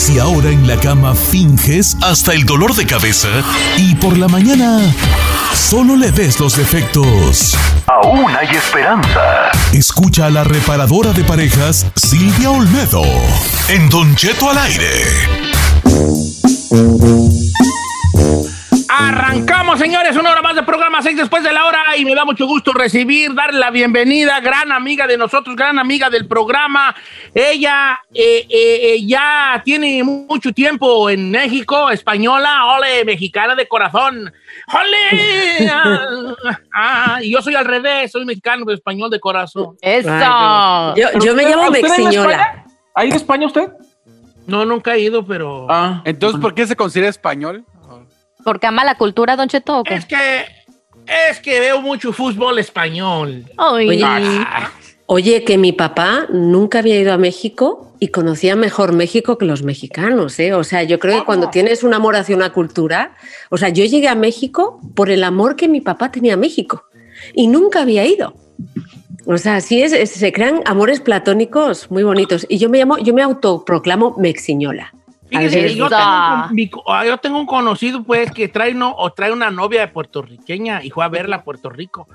Si ahora en la cama finges hasta el dolor de cabeza y por la mañana solo le ves los defectos. Aún hay esperanza. Escucha a la reparadora de parejas Silvia Olmedo en Don Cheto al aire. Arrancamos, señores, una hora más de programa, seis después de la hora, y me da mucho gusto recibir, darle la bienvenida, gran amiga de nosotros, gran amiga del programa. Ella eh, eh, eh, ya tiene mucho tiempo en México, española, ole, mexicana de corazón. ¡Ole! Ah, ah, y yo soy al revés, soy mexicano, pero español de corazón. Eso. Yo, yo me llamo ¿Usted en Mexiñola. ¿Ha ido a España usted? No, nunca he ido, pero... Ah, Entonces, ¿por qué se considera español? ¿Porque ama la cultura, Don Cheto? o qué? Es que... Es que veo mucho fútbol español. Ay. Oye, Ah, Oye, que mi papá nunca había ido a México y conocía mejor México que los mexicanos, ¿eh? O sea, yo creo que cuando tienes un amor hacia una cultura, o sea, yo llegué a México por el amor que mi papá tenía a México y nunca había ido. O sea, así es, es- se crean amores platónicos muy bonitos. Y yo me llamo, yo me autoproclamo Mexiñola. Fíjese, Al yo ver- tengo, un, mi co- ah, yo tengo un conocido, pues, que trae, uno, o trae una novia de puertorriqueña y fue a verla a Puerto Rico.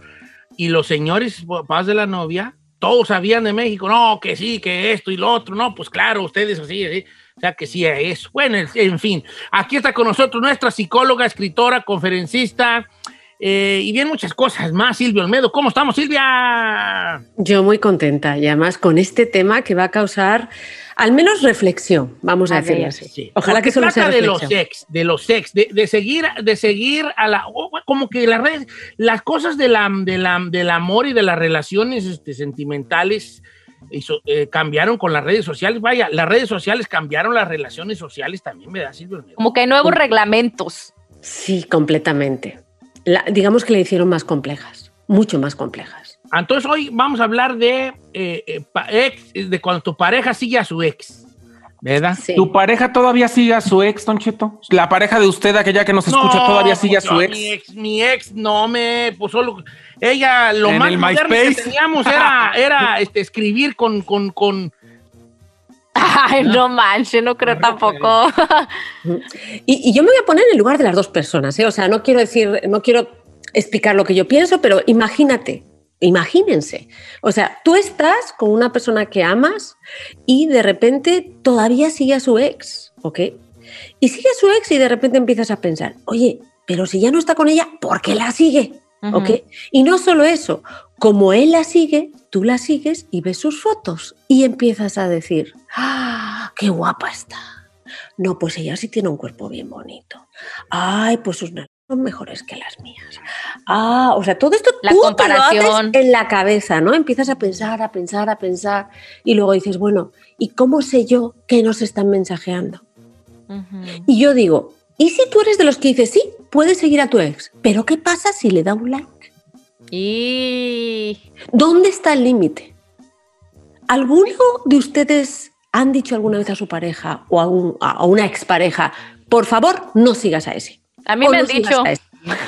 Y los señores papás de la novia, todos sabían de México. No, que sí, que esto y lo otro. No, pues claro, ustedes así, así. O sea, que sí es. Bueno, en- en fin. Aquí está con nosotros nuestra psicóloga, escritora, conferencista eh, y bien muchas cosas más. Silvia Olmedo. ¿Cómo estamos, Silvia? Yo muy contenta y además con este tema que va a causar al menos reflexión, vamos a, A decirlo así. Sí. Ojalá Porque que solo sea trata de los ex, de los ex, de, de seguir, de seguir a la, como que las redes, las cosas de la, de la, del amor y de las relaciones este, sentimentales hizo- eh, cambiaron con las redes sociales. Vaya, las redes sociales cambiaron las relaciones sociales también, ¿verdad, Silvio? Olmedo? Como que hay nuevos reglamentos. Sí, completamente. La- digamos que le hicieron más complejas, mucho más complejas. Entonces hoy vamos a hablar de eh, eh, pa- ex, de cuando tu pareja sigue a su ex, ¿verdad? Sí. ¿Tu pareja todavía sigue a su ex, Don Cheto? ¿La pareja de usted, aquella que nos escucha, todavía sigue a pues, su ex? Mi ex, mi ex no me, pues solo, ella, lo En más el moderno que teníamos era, era este, escribir con, con, con, Ay, no manches, no creo tampoco. Y, y yo me voy a poner en el lugar de las dos personas, ¿eh? O sea, no quiero decir, no quiero explicar lo que yo pienso, pero imagínate, imagínense. O sea, tú estás con una persona que amas y de repente todavía sigue a su ex, ¿ok? Y sigue a su ex y de repente empiezas a pensar, oye, pero si ya no está con ella, ¿por qué la sigue? ¿Ok? Y no solo eso, como él la sigue, tú la sigues y ves sus fotos y empiezas a decir, ¡ah, qué guapa está! No, pues ella sí tiene un cuerpo bien bonito. Ay, pues sus nalgas son mejores que las mías. Ah, o sea, todo esto La tú te lo haces comparación. en la cabeza, ¿no? Empiezas a pensar, a pensar, a pensar y luego dices, bueno, ¿y cómo sé yo que nos están mensajeando? Y yo digo, ¿y si tú eres de los que dices, sí, puedes seguir a tu ex, pero qué pasa si le da un like? Y ¿Dónde está el límite? ¿Alguno de ustedes han dicho alguna vez a su pareja o a, un- a una expareja, por favor, no sigas a ese? a mí O me no han dicho, a ese"?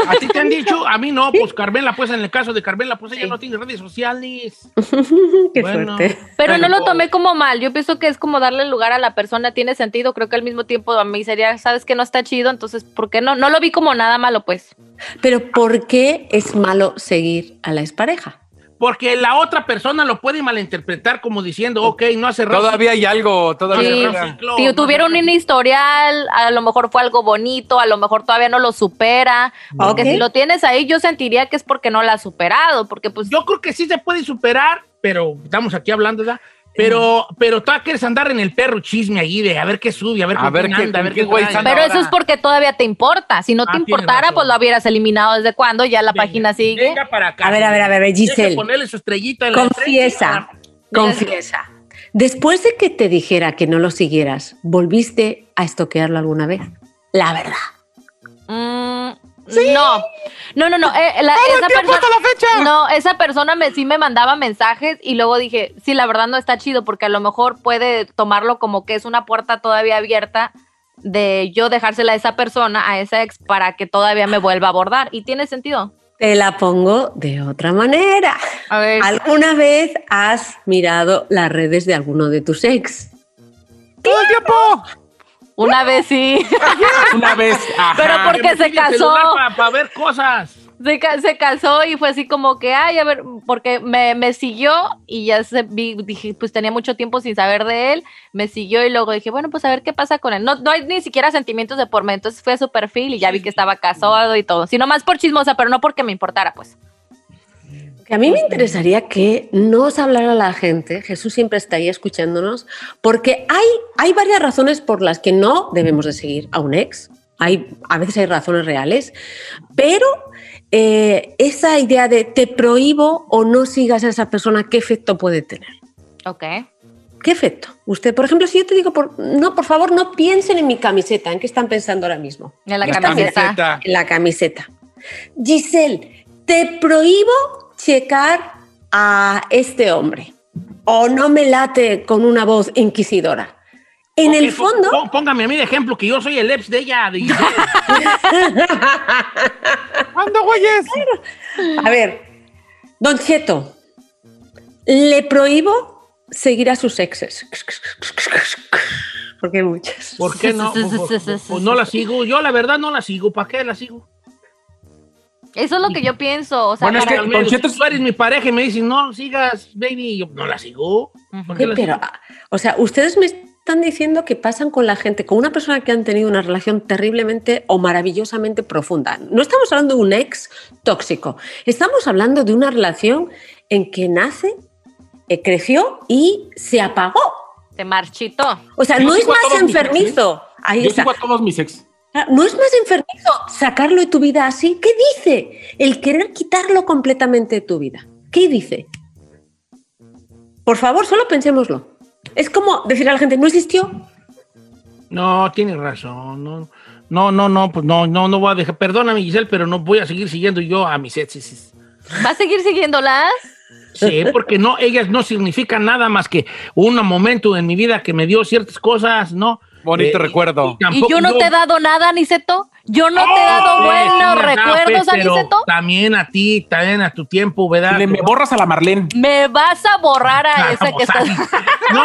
A ti te han dicho, a mí no, pues Carmela, pues en el caso de Carmela, pues ella no tiene redes sociales. Qué Bueno. suerte. pero no lo tomé como mal. Yo pienso que es como darle lugar a la persona, tiene sentido. Creo que al mismo tiempo a mí sería, sabes que no está chido, entonces, ¿por qué no? No lo vi como nada malo, pues. Pero ¿por qué es malo seguir a la expareja? Porque la otra persona lo puede malinterpretar como diciendo, ok, no hace rato. Todavía hay algo, todavía. Sí. queda. Si tuvieron un historial, a lo mejor fue algo bonito, a lo mejor todavía no lo supera. Porque Ok. si lo tienes ahí, yo sentiría que es porque no la has superado, porque pues Yo creo que sí se puede superar, pero estamos aquí hablando, ¿verdad? Pero, pero tú quieres andar en el perro chisme ahí de a ver qué sube, a ver, A ver qué- anda, a ver qué güey. Pero eso es porque todavía te importa. Si no te Ah, tienes importara, pues lo hubieras eliminado desde cuando, ya la Venga, página sigue. Venga para acá. A ver, a ver, a ver, Giselle. ponerle su estrellita en Confiesa, confiesa. Después de que te dijera que no lo siguieras, ¿volviste a estoquearlo alguna vez? La verdad. Mm, No, no, no, no. eh, la- esa persona, No, esa persona me, sí me mandaba mensajes y luego dije, sí, la verdad no está chido porque a lo mejor puede tomarlo como que es una puerta todavía abierta de yo dejársela a esa persona, a esa ex, para que todavía me vuelva a abordar. ¿Y tiene sentido? Te la pongo de otra manera. A ver. ¿Alguna vez has mirado las redes de alguno de tus ex? ¡Todo el tiempo! Una vez sí. Una vez. ajá. Pero porque se casó. Para ver cosas. Se casó y fue así como que, ay, a ver, porque me, me siguió y ya se vi, dije, pues tenía mucho tiempo sin saber de él, me siguió y luego dije, bueno, pues a ver qué pasa con él. No, no hay ni siquiera sentimientos de por medio, entonces fui a su perfil y ya vi que estaba casado y todo, sino más por chismosa, pero no porque me importara, pues. Que a mí me interesaría que nos hablara la gente, Jesús siempre está ahí escuchándonos, porque hay, hay varias razones por las que no debemos de seguir a un ex. Hay, a veces hay razones reales, pero eh, esa idea de te prohíbo o no sigas a esa persona, ¿qué efecto puede tener? Ok. ¿Qué efecto? Usted, por ejemplo, si yo te digo, por, no, por favor, no piensen en mi camiseta, ¿en qué están pensando ahora mismo? En la La camiseta. Camiseta. En la camiseta. Giselle, te prohíbo checar a este hombre. O no me late con una voz inquisidora. En el Ok, fondo, pó- Póngame a mí de ejemplo que yo soy el ex de ella. de. ¿Cuándo, güeyes? a ver, Don Cheto, le prohíbo seguir a sus exes. Porque hay muchas. ¿Por qué no? Pues, pues sí, no la sigo. Yo la verdad no la sigo. ¿Para qué la sigo? Eso es lo que yo pienso, o sea, Bueno, es que- Don Cheto mi pareja y me dices, no sigas, baby, y yo no la sigo. ¿Por qué Sí, la pero, sigo? ah, o sea, ustedes me están diciendo que pasan con la gente, con una persona que han tenido una relación terriblemente o maravillosamente profunda. No estamos hablando de un ex tóxico, estamos hablando de una relación en que nace, eh, creció y se apagó. se marchitó. O sea, Yo no es más mis enfermizo. Ahí Yo está. sigo a todos mis ex. Ah, No es más enfermizo sacarlo de tu vida así. ¿Qué dice? El querer quitarlo completamente de tu vida. ¿Qué dice? Por favor, solo pensémoslo. Es como decir a la gente, no existió. No, tienes razón. No, no, no, no, pues no, no, no voy a dejar. Perdóname, Giselle, pero no voy a seguir siguiendo yo a mis exes. ¿Va a seguir siguiéndolas? Sí, porque no, ellas no significan nada más que un momento en mi vida que me dio ciertas cosas, ¿no? Bonito Eh, recuerdo. ¿Y tampoco yo no te he dado nada, Niceto? ¿Yo no te he dado buenos recuerdos, Aniceto? También a ti, también a tu tiempo, ¿verdad? Le, me borras a la Marlene. Me vas a borrar a esa que pues, estás... No,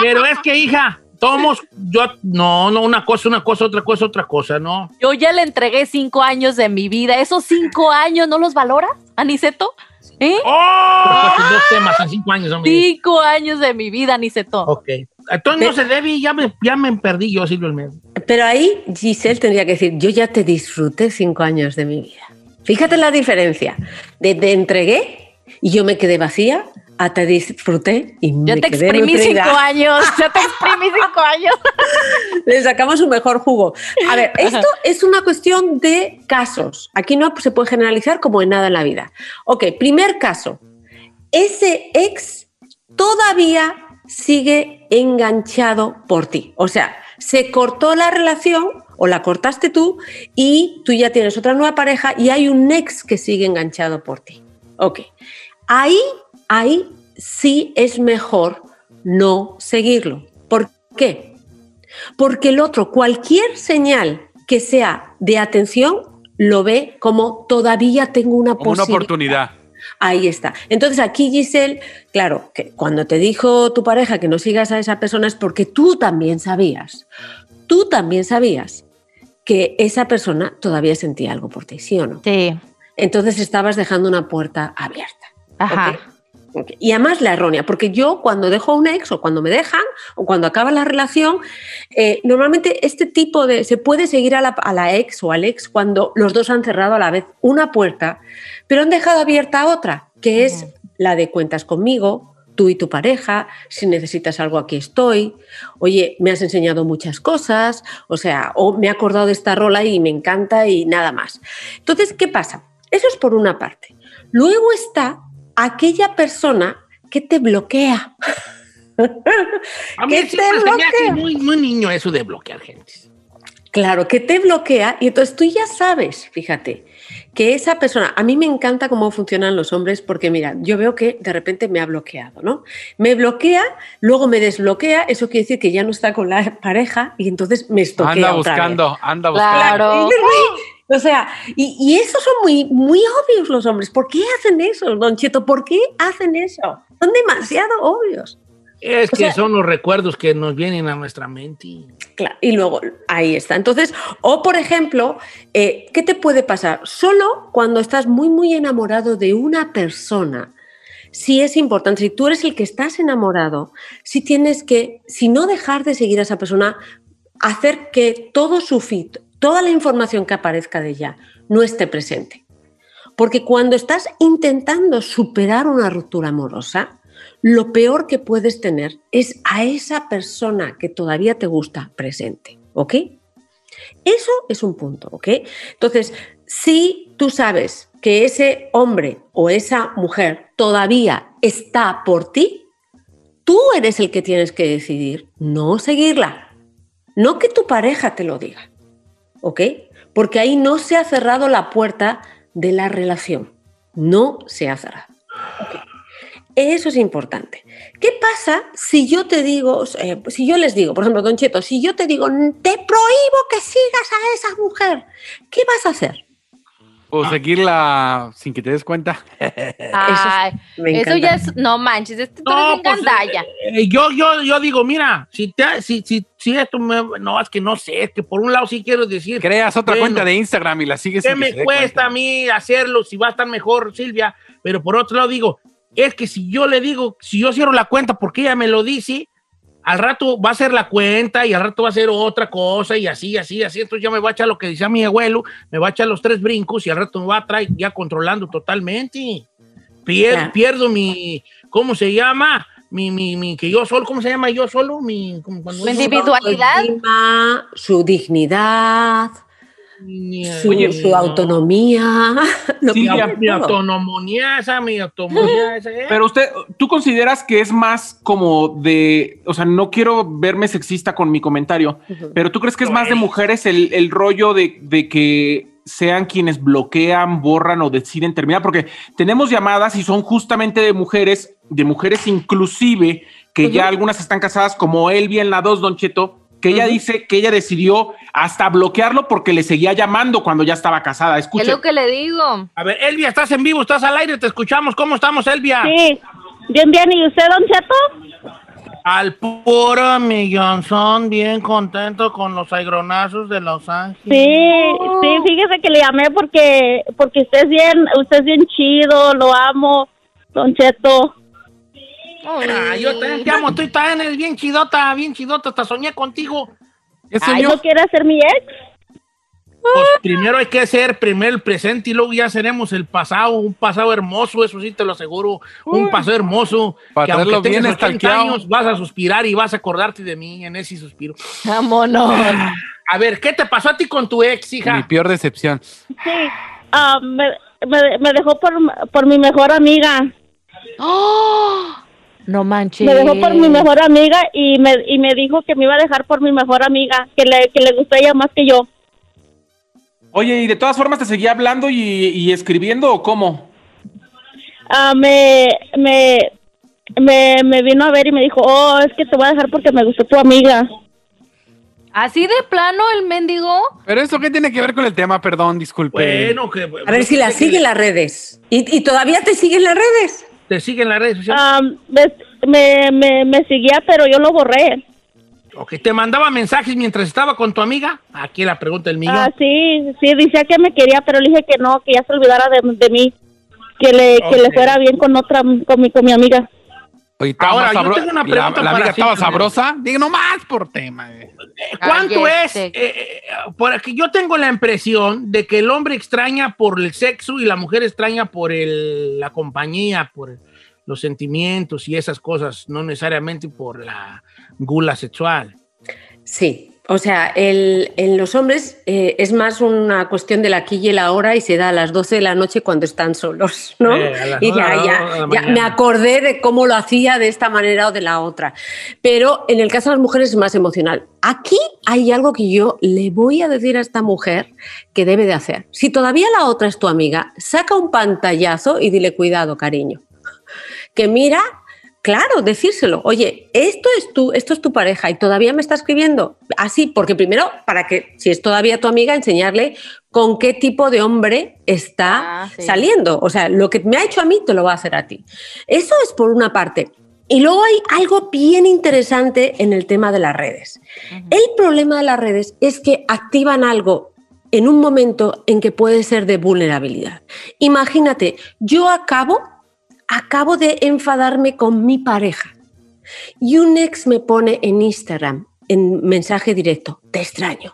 pero es que, hija, tomos, yo, no, no, una cosa, una cosa, otra cosa, otra cosa, ¿no? Yo ya le entregué cinco años de mi vida. ¿Esos cinco años no los valoras, Aniceto? ¿Eh? ¡Oh! dos temas en cinco años, hombre. Cinco años de mi vida, Aniceto. Ok. Entonces no se debe y ya me, ya me perdí yo, Silvio Almeida. Pero ahí Giselle tendría que decir, yo ya te disfruté cinco años de mi vida. Fíjate la diferencia. De te entregué y yo me quedé vacía a te disfruté y Yo me te quedé exprimí nutrida. cinco años. Yo te exprimí cinco años. Le sacamos un mejor jugo. A ver, esto es una cuestión de casos. Aquí no se puede generalizar como en nada en la vida. Ok, primer caso. Ese ex todavía sigue enganchado por ti. O sea, se cortó la relación o la cortaste tú y tú ya tienes otra nueva pareja y hay un ex que sigue enganchado por ti. Ok. Ahí, ahí sí es mejor no seguirlo. ¿Por qué? Porque el otro, cualquier señal que sea de atención, lo ve como todavía tengo una Como una posibilidad. oportunidad. Ahí está. Entonces aquí Giselle, claro, que cuando te dijo tu pareja que no sigas a esa persona es porque tú también sabías, tú también sabías que esa persona todavía sentía algo por ti, ¿sí o no? Sí. Entonces estabas dejando una puerta abierta. Ajá. Y además la errónea, porque yo cuando dejo a un ex o cuando me dejan o cuando acaba la relación, eh, normalmente este tipo de... Se puede seguir a la, a la ex o al ex cuando los dos han cerrado a la vez una puerta, pero han dejado abierta otra, que es la de cuentas conmigo, tú y tu pareja, si necesitas algo aquí estoy, oye, me has enseñado muchas cosas, o sea, o me he acordado de esta rola y me encanta y nada más. Entonces, ¿qué pasa? Eso es por una parte. Luego está aquella persona que te bloquea. A mí ¿Qué siempre te se me hace bloquea? muy, muy niño eso de bloquear gente. Claro, que te bloquea y entonces tú ya sabes, fíjate, que esa persona, a mí me encanta cómo funcionan los hombres porque mira, yo veo que de repente me ha bloqueado, ¿no? Me bloquea, luego me desbloquea, eso quiere decir que ya no está con la pareja y entonces me estoquea Anda otra vez. buscando, anda buscando. Claro. O sea, y, y esos son muy, muy obvios los hombres. ¿Por qué hacen eso, Don Cheto? ¿Por qué hacen eso? Son demasiado obvios. Es O que sea- son los recuerdos que nos vienen a nuestra mente. Claro, y luego ahí está. Entonces, o por ejemplo, eh, ¿qué te puede pasar? Solo cuando estás muy, muy enamorado de una persona, sí es importante, si tú eres el que estás enamorado, si tienes que, si no dejar de seguir a esa persona, hacer que todo su feed, toda la información que aparezca de ella, no esté presente. Porque cuando estás intentando superar una ruptura amorosa, lo peor que puedes tener es a esa persona que todavía te gusta presente, ¿ok? Eso es un punto, ¿ok? Entonces, si tú sabes que ese hombre o esa mujer todavía está por ti, tú eres el que tienes que decidir no seguirla, no que tu pareja te lo diga, ¿ok? Porque ahí no se ha cerrado la puerta de la relación, no se ha cerrado. Eso es importante. ¿Qué pasa si yo te digo, eh, si yo les digo, por ejemplo, Don Cheto, si yo te digo, te prohíbo que sigas a esa mujer, ¿qué vas a hacer? O seguirla sin que te des cuenta. Ay, Me eso ya es, no manches, este tú eres pues, gandalla. eh, yo, yo, yo digo, mira, si, te, si, si, si esto me, no, es que no sé, es que por un lado sí quiero decir, Creas otra Bueno. cuenta de Instagram y la sigues ¿qué sin que me cuesta cuenta. a mí hacerlo si va a estar mejor Silvia? Pero por otro lado digo, es que si yo le digo, si yo cierro la cuenta porque ella me lo dice, al rato va a ser la cuenta y al rato va a ser otra cosa y así, así, así. Entonces ya me va a echar lo que decía mi abuelo, me va a echar los tres brincos y al rato me va a traer ya controlando totalmente. Pier- Ya. Pierdo mi, ¿cómo se llama? Mi, mi, mi, que yo solo, ¿cómo se llama yo solo? Mi, como cuando Mi uno- individualidad. Su dignidad, su, oye, su autonomía. lo mi, autonomía esa, mi autonomía esa. ¿eh? Pero usted, ¿tú consideras que es más como de, o sea, no quiero verme sexista con mi comentario, pero tú crees que es más de mujeres el, el rollo de, de que sean quienes bloquean, borran o deciden terminar? Porque tenemos llamadas y son justamente de mujeres, de mujeres inclusive, que ya algunas están casadas, como Elvia en la 2, Don Cheto, que ella dice que ella decidió hasta bloquearlo porque le seguía llamando cuando ya estaba casada. Es Escuche. lo que le digo. A ver, Elvia, estás en vivo, estás al aire, te escuchamos. ¿Cómo estamos, Elvia? Sí, bien, bien. ¿Y usted, Don Cheto? Al puro millonzón, bien contento con los aigronazos de Los Ángeles. Sí, sí, fíjese que le llamé porque porque usted es bien, usted es bien chido, lo amo, Don Cheto. Ah, yo te, te amo, tú también eres bien chidota, bien chidota, hasta soñé contigo. ¿Qué Ay? ¿no quiere ser mi ex? Pues primero hay que hacer primero el presente y luego ya seremos el pasado, un pasado hermoso, eso sí te lo aseguro, un pasado hermoso. Para que aunque traerlo bien tengas 80 estalqueado. años vas a suspirar y vas a acordarte de mí en ese suspiro. Vámonos. A ver, ¿qué te pasó a ti con tu ex, Mi hija? peor decepción. Sí, ah, me, me, me dejó por, por mi mejor amiga. ¡Oh! No manches. Me dejó por mi mejor amiga y me, y me dijo que me iba a dejar por mi mejor amiga, que le, que le gustó ella más que yo. Oye, ¿y de todas formas te seguía hablando y, y escribiendo o cómo? Ah, me, me, me, me vino a ver y me dijo, oh, es que te voy a dejar porque me gustó tu amiga. Así de plano el mendigo. Pero eso qué tiene que ver con el tema, perdón, disculpe. Bueno, que... A ver si la sigue en las redes. ¿Y, y todavía te sigue en las redes? Te siguen las redes sociales. Ah, me, me, me, me seguía, pero yo lo borré. Ok, ¿Te mandaba mensajes mientras estaba con tu amiga? Aquí la pregunta del millón. Ah, sí, sí, decía que me quería, pero le dije que no, que ya se olvidara de, de mí, que le, que le fuera bien con otra, con mi, con mi amiga. Oye, Ahora, yo sabro- tengo una la- pregunta La, para amiga estaba sabrosa. Digo, nomás por tema. eh. ¿Cuánto es? Cállate. eh, eh, porque yo tengo la impresión de que el hombre extraña por el sexo y la mujer extraña por el- la compañía, por los sentimientos y esas cosas, no necesariamente por la gula sexual. Sí. O sea, el- en los hombres eh, es más una cuestión del aquí y el ahora y se da a las 12 de la noche cuando están solos, ¿no? Eh, y ya, de la- ya, de la me acordé de cómo lo hacía de esta manera o de la otra. Pero en el caso de las mujeres es más emocional. Aquí hay algo que yo le voy a decir a esta mujer que debe de hacer. Si todavía la otra es tu amiga, saca un pantallazo y dile cuidado, cariño. Que mira, claro, decírselo. Oye, esto es tu, esto es tu pareja y todavía me está escribiendo. Así, porque primero, para que, si es todavía tu amiga, enseñarle con qué tipo de hombre está Ah, sí. saliendo. O sea, lo que me ha hecho a mí te lo va a hacer a ti. Eso es por una parte. Y luego hay algo bien interesante en el tema de las redes. El problema de las redes es que activan algo en un momento en que puede ser de vulnerabilidad. Imagínate, yo acabo, acabo de enfadarme con mi pareja y un ex me pone en Instagram, en mensaje directo, te extraño.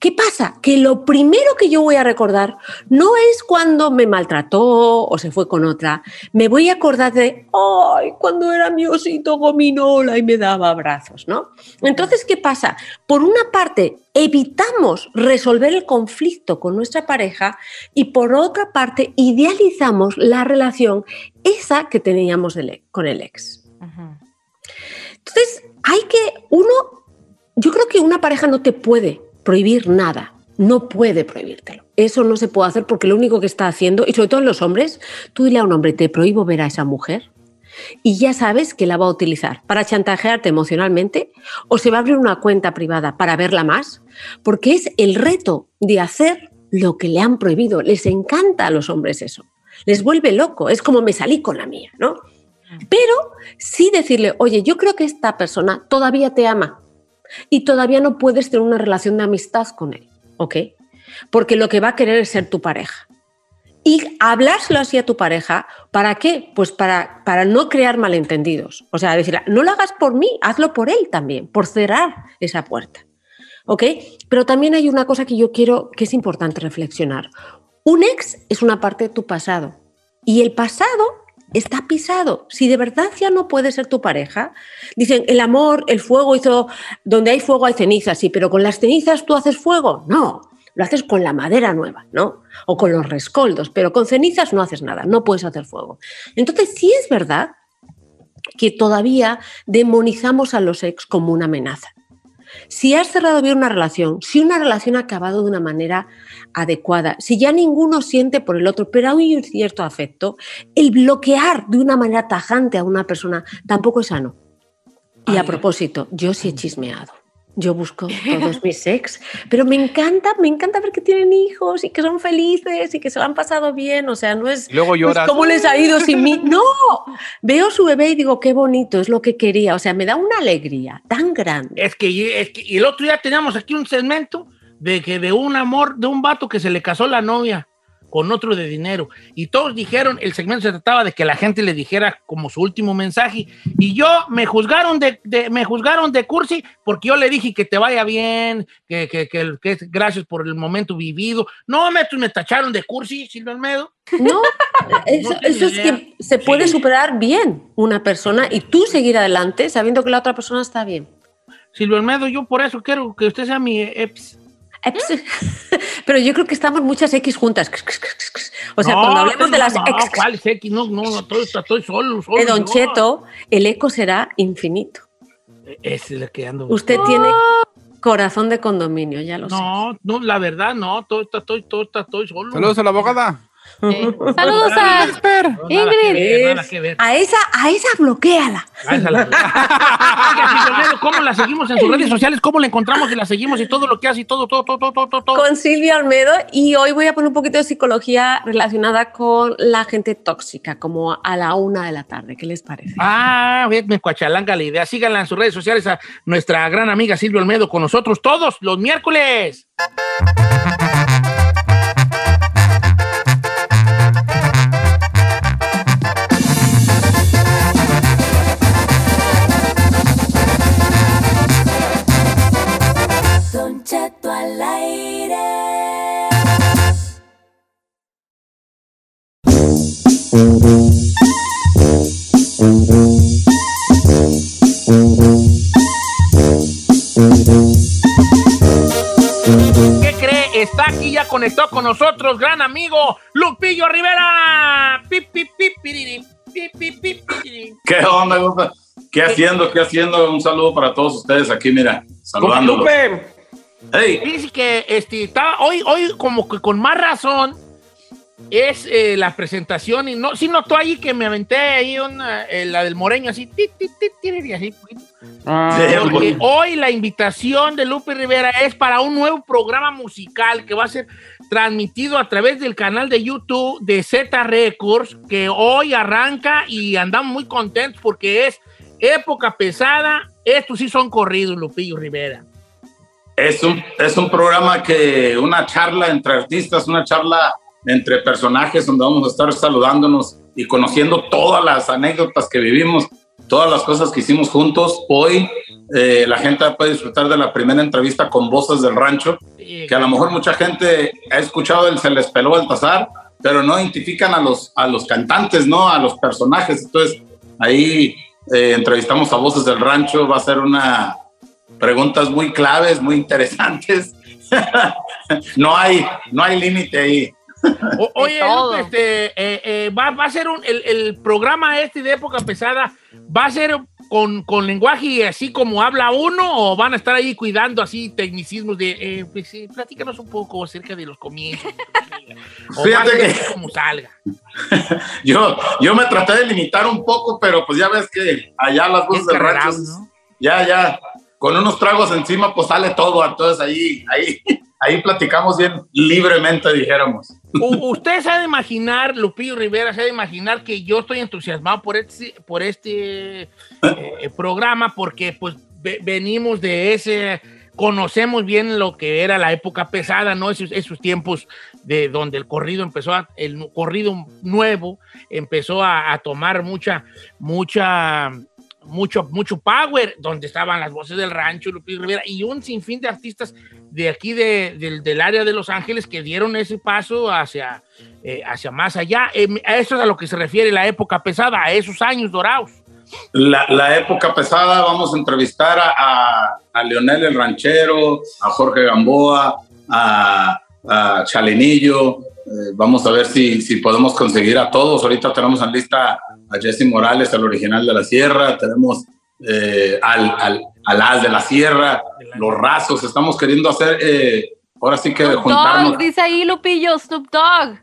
¿Qué pasa? Que lo primero que yo voy a recordar no es cuando me maltrató o se fue con otra. Me voy a acordar de, ay, cuando era mi osito gominola y me daba abrazos, ¿no? Entonces, ¿qué pasa? Por una parte, evitamos resolver el conflicto con nuestra pareja y por otra parte, idealizamos la relación esa que teníamos con el ex. Entonces, hay que, uno, yo creo que una pareja no te puede prohibir nada. No puede prohibírtelo. Eso no se puede hacer porque lo único que está haciendo, y sobre todo los hombres, tú dile a un hombre, te prohíbo ver a esa mujer, y ya sabes que la va a utilizar para chantajearte emocionalmente o se va a abrir una cuenta privada para verla más, porque es el reto de hacer lo que le han prohibido. Les encanta a los hombres eso. Les vuelve loco. Es como me salí con la mía, ¿no? Pero sí decirle, oye, yo creo que esta persona todavía te ama y todavía no puedes tener una relación de amistad con él, ¿ok? Porque lo que va a querer es ser tu pareja. Y hablárselo así a tu pareja, ¿para qué? Pues para, para no crear malentendidos. O sea, decir, no lo hagas por mí, hazlo por él también, por cerrar esa puerta. ¿Ok? Pero también hay una cosa que yo quiero, que es importante reflexionar. Un ex es una parte de tu pasado. Y el pasado está pisado. Si de verdad ya no puede ser tu pareja, dicen, el amor, el fuego hizo, donde hay fuego hay cenizas, sí, pero con las cenizas tú haces fuego. No, lo haces con la madera nueva, ¿no? O con los rescoldos, pero con cenizas no haces nada, no puedes hacer fuego. Entonces, sí es verdad que todavía demonizamos a los ex como una amenaza. Si has cerrado bien una relación, si una relación ha acabado de una manera adecuada, si ya ninguno siente por el otro, pero hay un cierto afecto, el bloquear de una manera tajante a una persona tampoco es sano. Y a propósito, yo sí he chismeado. Yo busco todos mis ex, pero me encanta, me encanta ver que tienen hijos y que son felices y que se lo han pasado bien. O sea, no es, Luego lloras. cómo les ha ido sin mí. No, veo su bebé y digo, qué bonito, es lo que quería. O sea, me da una alegría tan grande. Es que, es que y el otro día teníamos aquí un segmento de que de un amor, de un vato que se le casó la novia con otro de dinero. Y todos dijeron, el segmento se trataba de que la gente le dijera como su último mensaje. Y yo me juzgaron de, me juzgaron de cursi porque yo le dije que te vaya bien, que, que, que, que gracias por el momento vivido. No, me, me tacharon de cursi, Silvio Almedo. No, eso, eso es que se puede superar bien una persona y tú seguir adelante sabiendo que la otra persona está bien. Silvio Almedo, yo por eso quiero que usted sea mi ex. Pero yo creo que estamos muchas X juntas. O sea, No, cuando hablemos de las no, ex ¿cuál es X? No, no, no, estoy, estoy solo, solo. de Don. Cheto, el eco será infinito. Es el que ando. Usted tiene corazón de condominio, ya lo sé. No, no, la verdad, no, todo está, estoy, todo está, estoy solo. Saludos a la abogada. Saludos a Ingrid. ver, nada que ver. A esa, a esa bloqueala. ¿Cómo la seguimos en sus redes sociales? ¿Cómo la encontramos y la seguimos y todo lo que hace y todo, todo, todo, todo, todo, todo? Con Silvia Almedo y hoy voy a poner un poquito de psicología relacionada con la gente tóxica, como a la una de la tarde. ¿Qué les parece? Ah, me cuachalanga la idea. Síganla en sus redes sociales a nuestra gran amiga Silvio Almedo con nosotros todos los miércoles. ¿Qué cree? Está aquí, ya conectó con nosotros, gran amigo Lupillo Rivera. Pi, pi, pi, piriri, pi, pi, pi, piriri. ¿Qué onda, compa? ¿Qué haciendo? ¿Qué haciendo? Un saludo para todos ustedes aquí, mira, saludándolos. Lupe, Hey, Dice que este, está hoy, hoy como que con más razón es eh, la presentación y no, sí notó ahí que me aventé ahí una, eh, la del Moreño así, ti, ti, ti, ti, y así poquito. Ah, Porque hoy la invitación de Lupe Rivera es para un nuevo programa musical que va a ser transmitido a través del canal de YouTube de Z Records, que hoy arranca y andamos muy contentos porque es época pesada. Estos sí son corridos, Lupillo Rivera. Es un, es un programa que, una charla entre artistas, una charla entre personajes donde vamos a estar saludándonos y conociendo todas las anécdotas que vivimos, todas las cosas que hicimos juntos. Hoy eh, la gente puede disfrutar de la primera entrevista con Voces del Rancho, que a lo mejor mucha gente ha escuchado el Se les peló Baltasar, pero no identifican a los, a los cantantes, ¿no? A los personajes. Entonces, ahí eh, entrevistamos a Voces del Rancho, va a ser una preguntas muy claves, muy interesantes. no hay, no hay límite ahí. O- oye. Lupe, este, eh, eh, va, va a ser un, el, el programa este de época pesada, ¿va a ser con, con lenguaje así como habla uno o van a estar ahí cuidando así tecnicismos de, eh, pues, platícanos un poco acerca de los comienzos? o Fíjate que- como salga. Yo, yo me traté de limitar un poco, pero pues ya ves que allá las voces Es del rancho, ¿no? ya, ya, con unos tragos encima, pues sale todo. Entonces ahí, ahí, ahí platicamos bien libremente, dijéramos. Usted de imaginar, Lupillo Rivera, de imaginar que yo estoy entusiasmado por este, por este eh, programa porque pues ve- venimos de ese, conocemos bien lo que era la época pesada, ¿no? Esos, esos tiempos de donde el corrido empezó, a- el corrido nuevo empezó a, a tomar mucha, mucha, mucho, mucho power, donde estaban las voces del rancho, Lupillo Rivera, y un sinfín de artistas de aquí de- del, área de Los Ángeles que dieron ese paso hacia, eh, hacia más allá. Eh, a eso es a lo que se refiere la época pesada, a esos años dorados. La, época pesada, vamos a entrevistar a, a, a Leonel el Ranchero, a Jorge Gamboa, a, a Chalinillo. Eh, vamos a ver si, si podemos conseguir a todos. Ahorita tenemos en lista a Jesse Morales, el original de la Sierra. Tenemos eh, al, al, al As de la Sierra, los Razos. Estamos queriendo hacer, eh, ahora sí que juntarnos. Dog, dice ahí Lupillo, Snoop Dogg.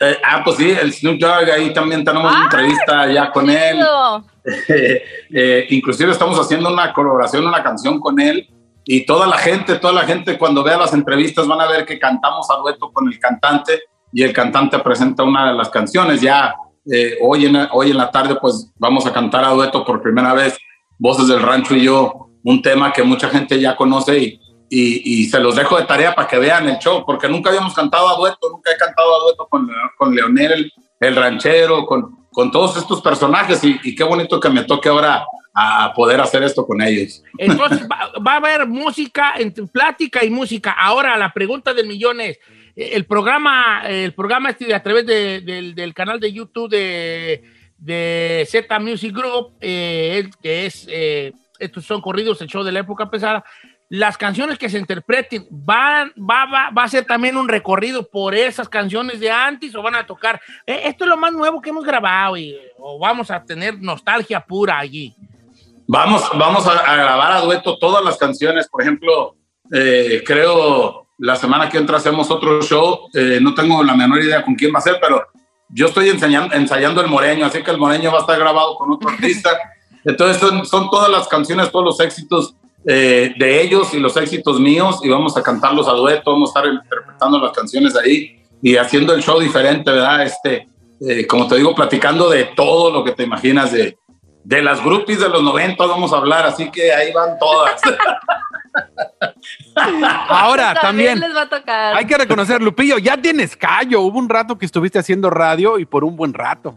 Eh, ah, pues sí, el Snoop Dogg, ahí también tenemos una ¡Ay, entrevista ya con él. Eh, inclusive estamos haciendo una colaboración, una canción con él y toda la gente, toda la gente cuando vea las entrevistas van a ver que cantamos a dueto con el cantante y el cantante presenta una de las canciones. Ya eh, hoy, en, la tarde pues vamos a cantar a dueto por primera vez, Voces del Rancho y yo, un tema que mucha gente ya conoce y, se los dejo de tarea para que vean el show, porque nunca habíamos cantado a dueto, nunca he cantado a dueto con, con Leonel, el, ranchero, con, todos estos personajes y, qué bonito que me toque ahora a poder hacer esto con ellos. Entonces va, a haber música, entre plática y música. Ahora la pregunta del millón es, el programa, el programa este a través de- del, canal de YouTube de, de Z Music Group, eh, que es, eh, estos son corridos, el show de la época pesada, las canciones que se interpreten, ¿van, va, va, va a ser también un recorrido por esas canciones de antes o van a tocar? eh, esto es lo más nuevo que hemos grabado y, o vamos a tener nostalgia pura allí. Vamos, vamos a, a grabar a dueto todas las canciones. Por ejemplo, eh, creo la semana que entra hacemos otro show. Eh, no tengo la menor idea con quién va a ser, pero yo estoy ensayando, ensayando el Moreño, así que el Moreño va a estar grabado con otro artista. Entonces son, son todas las canciones, todos los éxitos eh, de ellos y los éxitos míos y vamos a cantarlos a dueto, vamos a estar interpretando las canciones ahí y haciendo el show diferente, ¿verdad? Este, eh, como te digo, platicando de todo lo que te imaginas de, de las groupies de los 90 vamos a hablar, así que ahí van todas. Ahora, también, les va a tocar. hay que reconocer, Lupillo, ya tienes callo. Hubo un rato que estuviste haciendo radio y por un buen rato.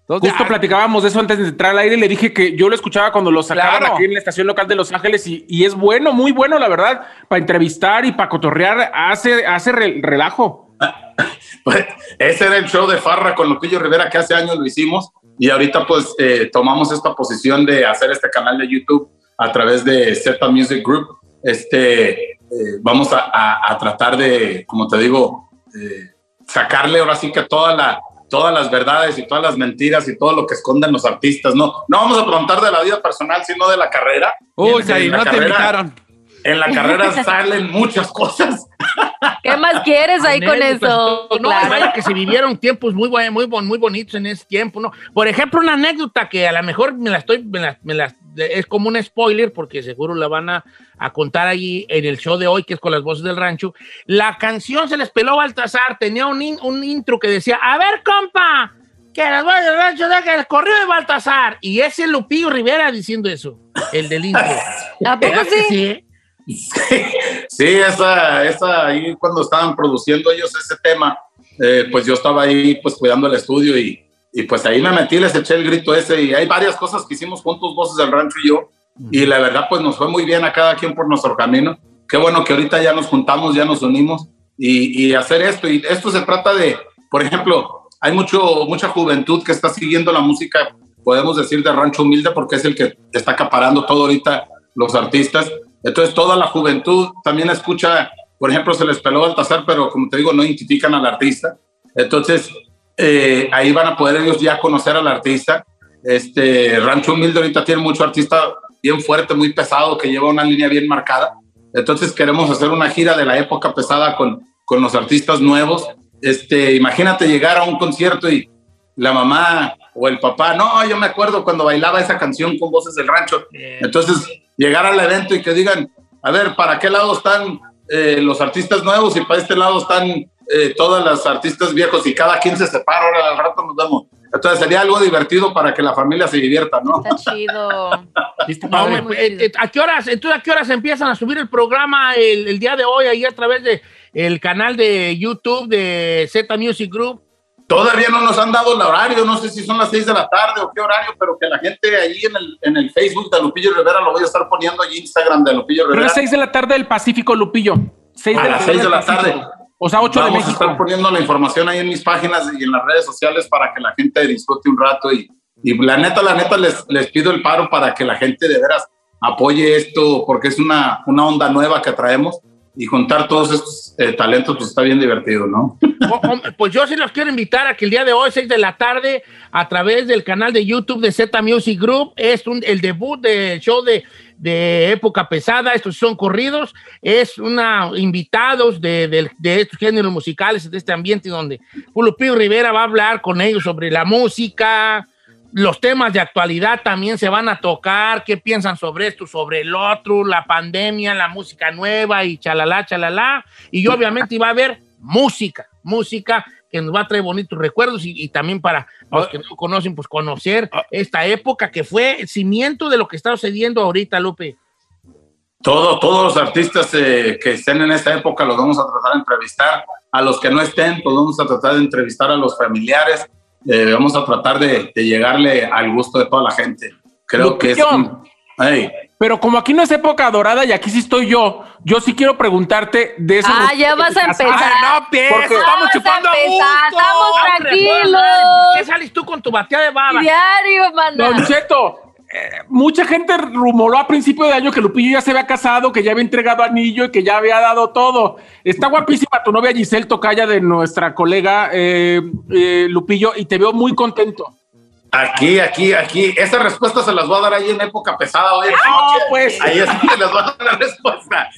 Entonces, Justo ah, platicábamos de eso antes de entrar al aire le dije que yo lo escuchaba cuando lo sacaban Claro. aquí en la estación local de Los Ángeles y, y es bueno, muy bueno, la verdad, para entrevistar y para cotorrear, hace, hace re- relajo. Pues, ese era el show de Farra con Lupillo Rivera que hace años lo hicimos y ahorita pues eh, tomamos esta posición de hacer este canal de YouTube a través de Z Music Group. Este, eh, vamos a, a- a tratar de, como te digo, eh, sacarle ahora sí que toda la, todas las verdades y todas las mentiras y todo lo que esconden los artistas. No, no vamos a preguntar de la vida personal, sino de la carrera. Uy, En la no te invitaron. En la carrera salen muchas cosas. ¿Qué ¿Qué más quieres ahí con eso? No, Claro. vaya que se vivieron tiempos muy, muy, muy bonitos en ese tiempo, ¿no? Por ejemplo, una anécdota que a lo mejor me la estoy, me la- me la- es como un spoiler, porque seguro la van a, a contar allí en el show de hoy, que es con las voces del rancho. La canción se les peló a Baltasar, tenía un, in- un intro que decía, a ver, compa, que las voces del rancho dejen el corrido de Baltasar. Y ese Lupillo Rivera diciendo eso, el del intro. ¿A poco ¿Verdad que sí? sí, eh? Sí, esa, esa ahí cuando estaban produciendo ellos ese tema, eh, pues yo estaba ahí pues cuidando el estudio y, y pues ahí me metí, les eché el grito ese y hay varias cosas que hicimos juntos, Voces del Rancho y yo, y la verdad pues nos fue muy bien a cada quien por nuestro camino. Qué bueno que ahorita ya nos juntamos, ya nos unimos y, y hacer esto. Y esto se trata de, por ejemplo, hay mucho, mucha juventud que está siguiendo la música, podemos decir, de Rancho Humilde porque es el que está acaparando todo ahorita los artistas. Entonces toda la juventud también escucha, por ejemplo, se les peló Baltasar, pero como te digo, no identifican al artista. Entonces eh, ahí van a poder ellos ya conocer al artista. Este Rancho Humilde ahorita tiene mucho artista bien fuerte, muy pesado, que lleva una línea bien marcada. Entonces queremos hacer una gira de la época pesada con, con los artistas nuevos. Este, imagínate llegar a un concierto y la mamá o el papá, no, yo me acuerdo cuando bailaba esa canción con voces del rancho. Entonces, llegar al evento y que digan, a ver, ¿para qué lado están eh, los artistas nuevos y para este lado están eh, todas las artistas viejos y cada quien se separa, ahora al rato nos vemos. Entonces sería algo divertido para que la familia se divierta, ¿no? Está chido. No, eh, eh, ¿a qué horas, entonces, ¿a qué horas empiezan a subir el programa el, el día de hoy ahí a través de el canal de YouTube de Z Music Group? Todavía no nos han dado el horario, no sé si son las 6 de la tarde o qué horario, pero que la gente ahí en el, en el Facebook de Lupillo Rivera lo voy a estar poniendo allí Instagram de Lupillo Pero Rivera. es 6 de la tarde del Pacífico, Lupillo. 6 a las 6 de la Pacífico. tarde. O sea, 8 de Vamos a México. estar poniendo la información ahí en mis páginas y en las redes sociales para que la gente disfrute un rato. Y, y la neta, la neta, les, les pido el paro para que la gente de veras apoye esto, porque es una, una onda nueva que traemos. Y juntar todos estos eh, talentos, pues está bien divertido, ¿no? O- o- Pues yo sí los quiero invitar a que el día de hoy, 6 de la tarde, a través del canal de YouTube de Z Music Group, es un, el debut del show de, de época pesada, estos son corridos, es una invitados de, de- de estos géneros musicales, de este ambiente donde Lupillo Rivera va a hablar con ellos sobre la música, los temas de actualidad también se van a tocar, qué piensan sobre esto, sobre el otro, la pandemia, la música nueva y chalala, chalala. Y obviamente va a haber música, música que nos va a traer bonitos recuerdos y, y también para los que no conocen, pues conocer esta época que fue el cimiento de lo que está sucediendo ahorita, Lupe. Todo, todos los artistas eh, que estén en esta época los vamos a tratar de entrevistar. A los que no estén, pues vamos a tratar de entrevistar a los familiares. Eh, vamos a tratar de, de llegarle al gusto de toda la gente. Creo que es... Lupillo. Ey, Pero como aquí no es época dorada y aquí sí estoy yo, yo sí quiero preguntarte de eso. Ah, ya vas a empezar. Ah, no, pies, Porque- estamos chupando a gusto. estamos tranquilos. ¿Por qué sales tú con tu bateada de baba? Diario, manda. Don Cheto, eh, mucha gente rumoró a principio de año que Lupillo ya se había casado, que ya había entregado anillo y que ya había dado todo. Está guapísima tu novia Giselle Tocaya de nuestra colega eh, eh, Lupillo y te veo muy contento. aquí, aquí, aquí. Esa respuesta se las voy a dar ahí en época pesada hoy. en No, noche. pues. Ahí es que les voy a dar la respuesta.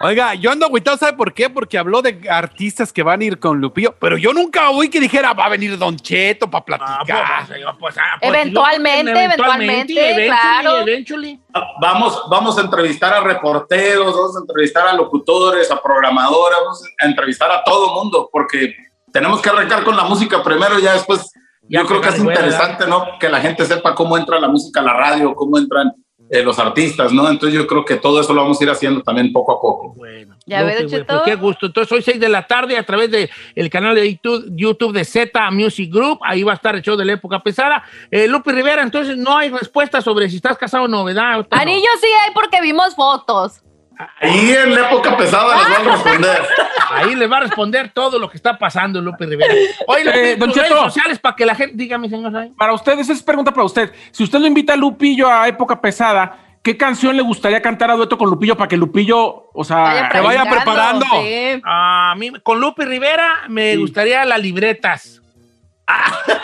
Oiga, yo ando agüitado, ¿sabe por qué? Porque habló de artistas que van a ir con Lupillo, pero yo nunca oí que dijera, va a venir Don Cheto para Ah, platicar. pues, pues, ah, pues, Eventualmente, yo- eventualmente, eventually, claro. eventually. Vamos, vamos a entrevistar a reporteros, vamos a entrevistar a locutores, a programadores, vamos a entrevistar a todo mundo, porque tenemos que arrancar con la música primero, ya después. Ya yo creo que es interesante, ¿no? Que la gente sepa cómo entra la música a la radio, cómo entran eh, los artistas, ¿no? Entonces yo creo que todo eso lo vamos a ir haciendo también poco a poco. Bueno, Ya no, qué bueno, pues qué gusto. Entonces, hoy 6 de la tarde a través del el canal de YouTube, YouTube de Z Music Group. Ahí va a estar el show de la época pesada. Eh, Lupe Rivera, entonces no hay respuesta sobre si estás casado o novedad. no. Anillo sí hay porque vimos fotos. Ahí en la época pesada les van a responder. Ahí le va a responder todo lo que está pasando, Lupe Rivera. Oye, Eh, Don tus redes Cheto. sociales para que la gente. Dígame, señor. Ray. Para usted, esa es pregunta para usted. Si usted lo invita a Lupillo a época pesada, ¿qué canción le gustaría cantar a dueto con Lupillo para que Lupillo, o sea, que vaya preparando. sí. A mí, con Lupe Rivera me Sí. gustaría las libretas.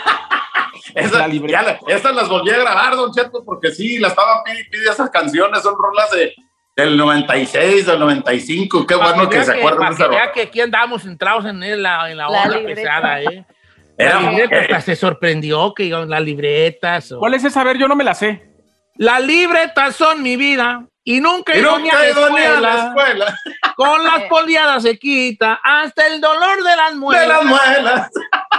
Esa, La libreta. ya la- esas las volví a grabar, Don Cheto, porque sí, la estaban pidiendo pide esas canciones, son rolas de, del 96, del 95. Qué bueno que, se acuerdan de esa que que aquí andamos entrados en la, en la La onda libreta. pesada, ¿eh? Era- la libreta hasta se sorprendió que iban las libretas. o- ¿Cuál es esa? A ver, yo no me la sé. Las libretas son mi vida y nunca Y ido ni a nunca la he ido ni a la escuela. escuela. Con las poliadas se quita hasta el dolor de las muelas. De las muelas.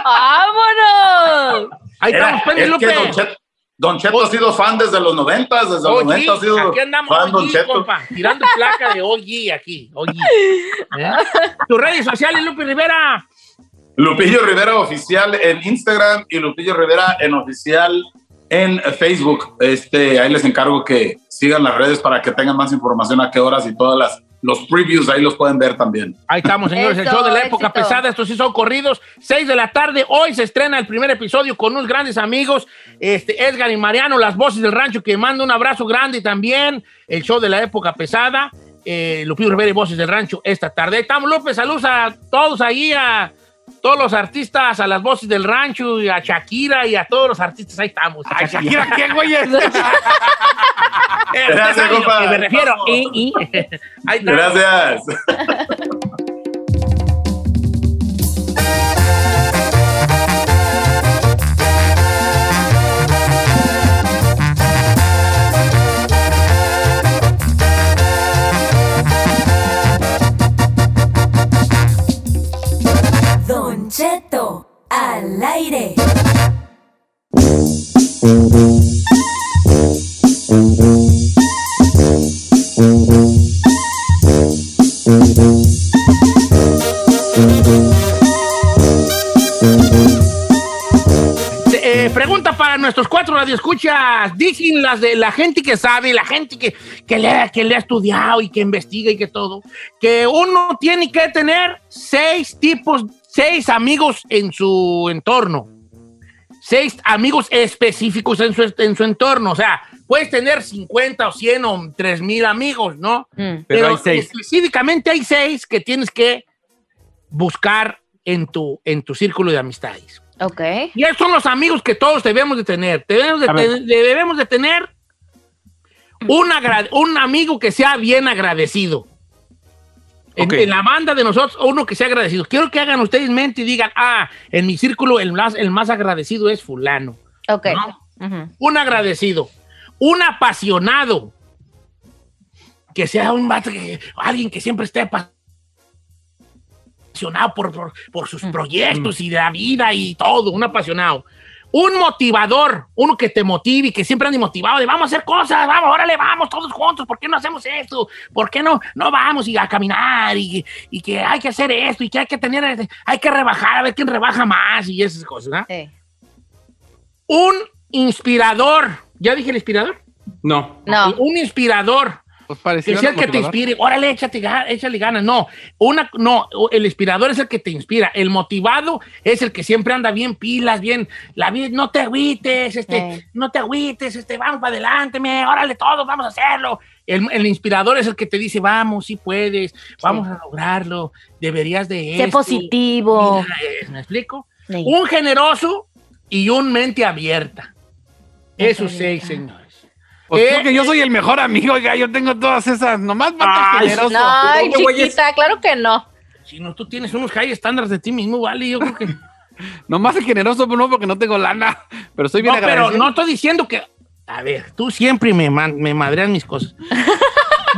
¡Vámonos! Ahí Era- estamos, Penny es que Lupe. Don Cheto, Don Cheto ha sido fan desde los 90, desde los 90 ha sido aquí andamos fan Don Cheto. compa, tirando placa de OG aquí, OG. ¿Eh? Tus redes sociales, Lupe Rivera. Lupillo Rivera oficial en Instagram y Lupillo Rivera en oficial en Facebook. Este, ahí les encargo que sigan las redes para que tengan más información a qué horas y todas las los previews ahí los pueden ver también. Ahí estamos, señores, el show de la época éxito. pesada. Estos sí son corridos. 6 de la tarde. Hoy se estrena el primer episodio con unos grandes amigos, este, Edgar y Mariano, las voces del rancho, que mando un abrazo grande también. El show de la época pesada. Eh, Lupillo Rivera y Voces del Rancho esta tarde. Ahí estamos, López. Saludos a todos ahí, a todos los artistas, a las voces del rancho, y a Shakira y a todos los artistas. Ahí estamos. Ay, Shakira, ¿qué, güey? Gracias, sabe a lo compa. que me refiero. Vamos. Y, y. Ahí está. Gracias. radioescuchas. Dicen las de la gente que sabe, la gente que, que, le, que le ha estudiado y que investiga y que todo, que uno tiene que tener seis tipos, seis amigos en su entorno. Seis amigos específicos en su, en su entorno. O sea, puedes tener 50 o 100 o 3 mil amigos, ¿no? Mm. Pero hay seis. específicamente hay seis que tienes que buscar en tu, en tu círculo de amistades. Ok. Y esos son los amigos que todos debemos de tener. Debemos de, ten- debemos de tener un, un amigo que sea bien agradecido. En, la banda de nosotros, uno que sea agradecido. Quiero que hagan ustedes mente y digan, ah, en mi círculo el más, el más agradecido es fulano. Ok. Un agradecido. Un apasionado. Que sea un vato que- alguien que siempre esté apasionado por, por, por sus proyectos y de la vida y todo, un apasionado. Un motivador, uno que te motive y que siempre ande motivado de vamos a hacer cosas, vamos, órale, vamos todos juntos, ¿por qué no hacemos esto? ¿Por qué no, no vamos y a caminar y, y que hay que hacer esto y que hay que tener, hay que rebajar, a ver quién rebaja más y esas cosas, ¿no? Sí. Un inspirador, ¿ya dije el inspirador? No. No. Un inspirador. Pues Que sea el que te inspire. Órale, échate, échale ganas. No, una, no, el inspirador es el que te inspira. El motivado es el que siempre anda bien pilas, bien, la vida, no te agüites, este, Eh. no te agüites, este, vamos para adelante, me, órale todos, vamos a hacerlo. El, el inspirador es el que te dice, vamos, sí puedes, vamos a lograrlo, deberías de Sé esto. positivo. Mira, eh, ¿Me explico? Sí. Un generoso y un mente abierta. Esos seis, señores. Pues Eh, creo que yo soy el mejor amigo, oiga, yo tengo todas esas, nomás vatos Ay, generosos. No, ay, chiquita, claro que no. Si no, tú tienes unos high estándares de ti mismo, vale, yo creo que... Nomás el generoso, pero no porque no tengo lana, pero soy bien No, pero no estoy diciendo que. A ver, tú siempre me, man- me madreas mis cosas.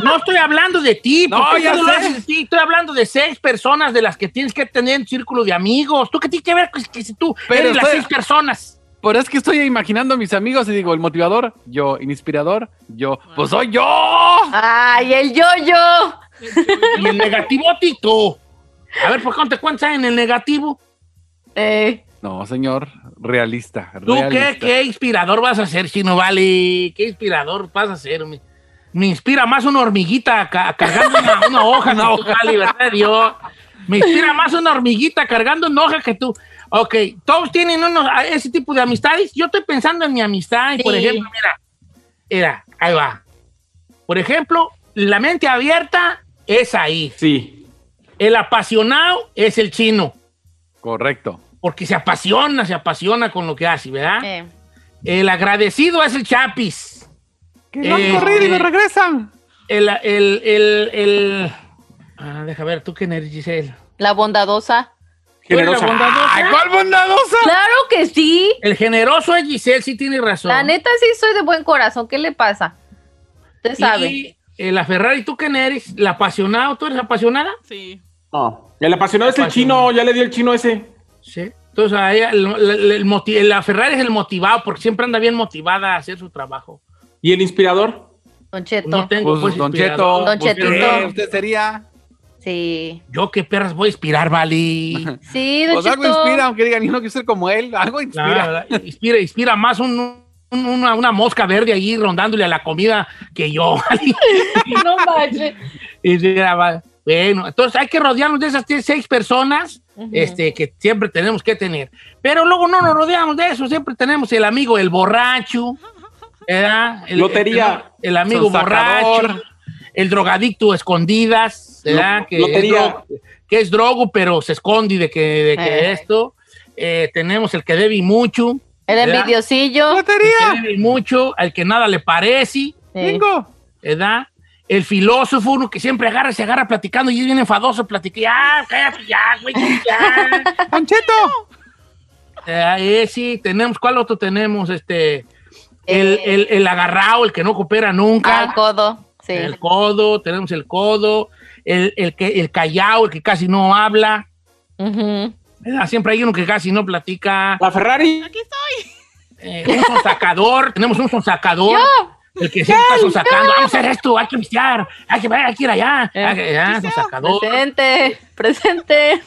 No estoy hablando de ti, No, porque ya tú lo haces de ti. Estoy hablando de seis personas de las que tienes que tener en tu círculo de amigos. ¿Tú qué tienes que ver con que si tú Pero eres las seis personas? Pero es que estoy imaginando a mis amigos y digo, el motivador, yo, el inspirador, yo, pues soy yo. Ay, el yo-yo. Y el negativo, Tito. A ver, ¿por qué no te cuentas en el negativo? Eh, No, señor, realista. ¿Tú qué, realista. qué inspirador vas a ser, Chino Vale? ¿Qué inspirador vas a ser? Me, me inspira más una hormiguita ca- cargando una, una hoja que tú, Vale, ¿verdad, Dios? Me inspira más una hormiguita cargando una hoja que tú. Ok, todos tienen unos, ese tipo de amistades. Yo estoy pensando en mi amistad y, por ejemplo, mira, mira, ahí va. Por ejemplo, la mente abierta es ahí. Sí. El apasionado es el chino, Correcto. porque se apasiona, se apasiona con lo que hace, ¿verdad? eh. El agradecido es el Chapis. Que no han Eh, corrido y me eh, regresan. El, el, el, el- Ah, deja ver, ¿tú quién eres, Giselle? La bondadosa. ¿Tú eres la Generosa. bondadosa? Ay, ¿cuál bondadosa? Claro que sí. El generoso es Giselle, sí tiene razón. La neta sí soy de buen corazón. ¿Qué le pasa? Usted sabe. Y eh, la Ferrari, ¿tú quién eres? ¿La apasionada? ¿Tú eres apasionada? Sí. No. El apasionado es el chino, ya le dio el chino ese. Sí. Entonces, a ella, el- el- el moti- la Ferrari es el motivado porque siempre anda bien motivada a hacer su trabajo. ¿Y el inspirador? Don Cheto. No tengo Pues, pues, Don. Cheto. Don pues, Chetito. ¿qué? Usted sería. Sí. Yo qué perras voy a inspirar, Vali. Sí, Don Pues algo inspira, aunque digan, yo no quiero ser como él. Algo inspira. Inspira, inspira, inspira más un- un- una, una mosca verde ahí rondándole a la comida que yo. Vali. No manches. Bueno, entonces hay que rodearnos de esas seis personas este, que siempre tenemos que tener. Pero luego no nos rodeamos de eso, siempre tenemos el amigo, el borracho, ¿verdad? El, Lotería. El, el amigo borracho, el drogadicto escondidas, ¿verdad? Lo- que. Es drogo, que es drogo, pero se esconde de que, de que Eh. esto. Eh, tenemos el que debe y mucho. El envidiosillo. El que debe y mucho, al que nada le parece. Sí. Bingo. ¿verdad? El filósofo, uno que siempre agarra, se agarra platicando y es bien enfadoso, platica, ya, cállate, ya, güey, ya. Don Cheto. Eh, ese, tenemos, ¿cuál otro tenemos? Este, el, el, el agarrado, el que no coopera nunca. Al codo. Sí. El codo, tenemos el codo, el, el, que, el callao, el que casi no habla. Siempre hay uno que casi no platica. La Ferrari. Aquí estoy. Eh, un sonsacador, tenemos un sonsacador. El que siempre está sonsacando, vamos a hacer esto, hay que vistear, hay que, hay que ir allá. Eh, hay que- ya, sonsacador. Presente. Presente.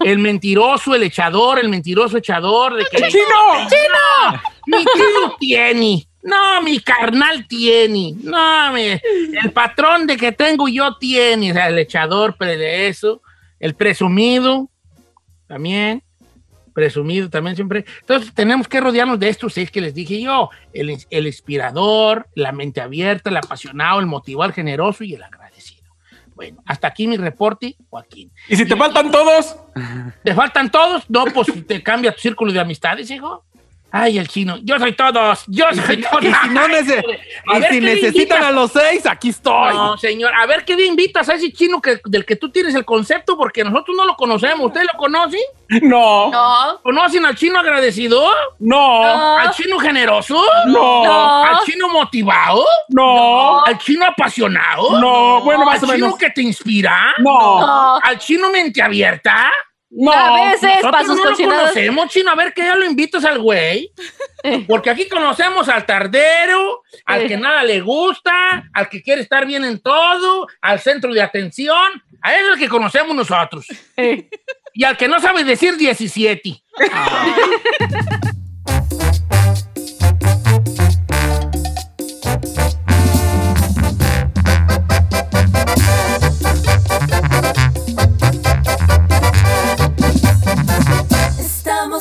El mentiroso, el echador, el mentiroso echador. De que, ¡Chino! ¡Chino! Mi tío tiene. No, mi carnal tiene. No, mi- el patrón de que tengo yo tiene. O sea, el echador de eso. El presumido. También. Presumido también siempre. Entonces tenemos que rodearnos de estos seis que les dije yo. El, el inspirador, la mente abierta, el apasionado, el motivado, el generoso y el agradecido. Bueno, hasta aquí mi reporte, Joaquín. ¿Y si te faltan todos? ¿Te faltan todos? No, pues te cambia tu círculo de amistades, hijo. Ay, el chino. Yo soy todos. Yo soy todos. Y si, no nece- A y ver si qué le necesitan a los seis, aquí estoy. No, señor. A ver qué día invitas a ese chino que, del que tú tienes el concepto, porque nosotros no lo conocemos. ¿Ustedes lo conocen? No. No. ¿Conocen al chino agradecido? No. ¿Al chino generoso? No. No. ¿Al chino motivado? No. ¿Al chino apasionado? No. Bueno, más ¿Al o chino menos. que te inspira? No. No. ¿Al chino mente abierta? No. A veces, para sus no lo cochinadas. conocemos, chino. A ver, que ya lo invitas al güey. Porque aquí conocemos al tardero, al que nada le gusta, al que quiere estar bien en todo, al centro de atención. A él es el que conocemos nosotros. Y al que no sabe decir 17.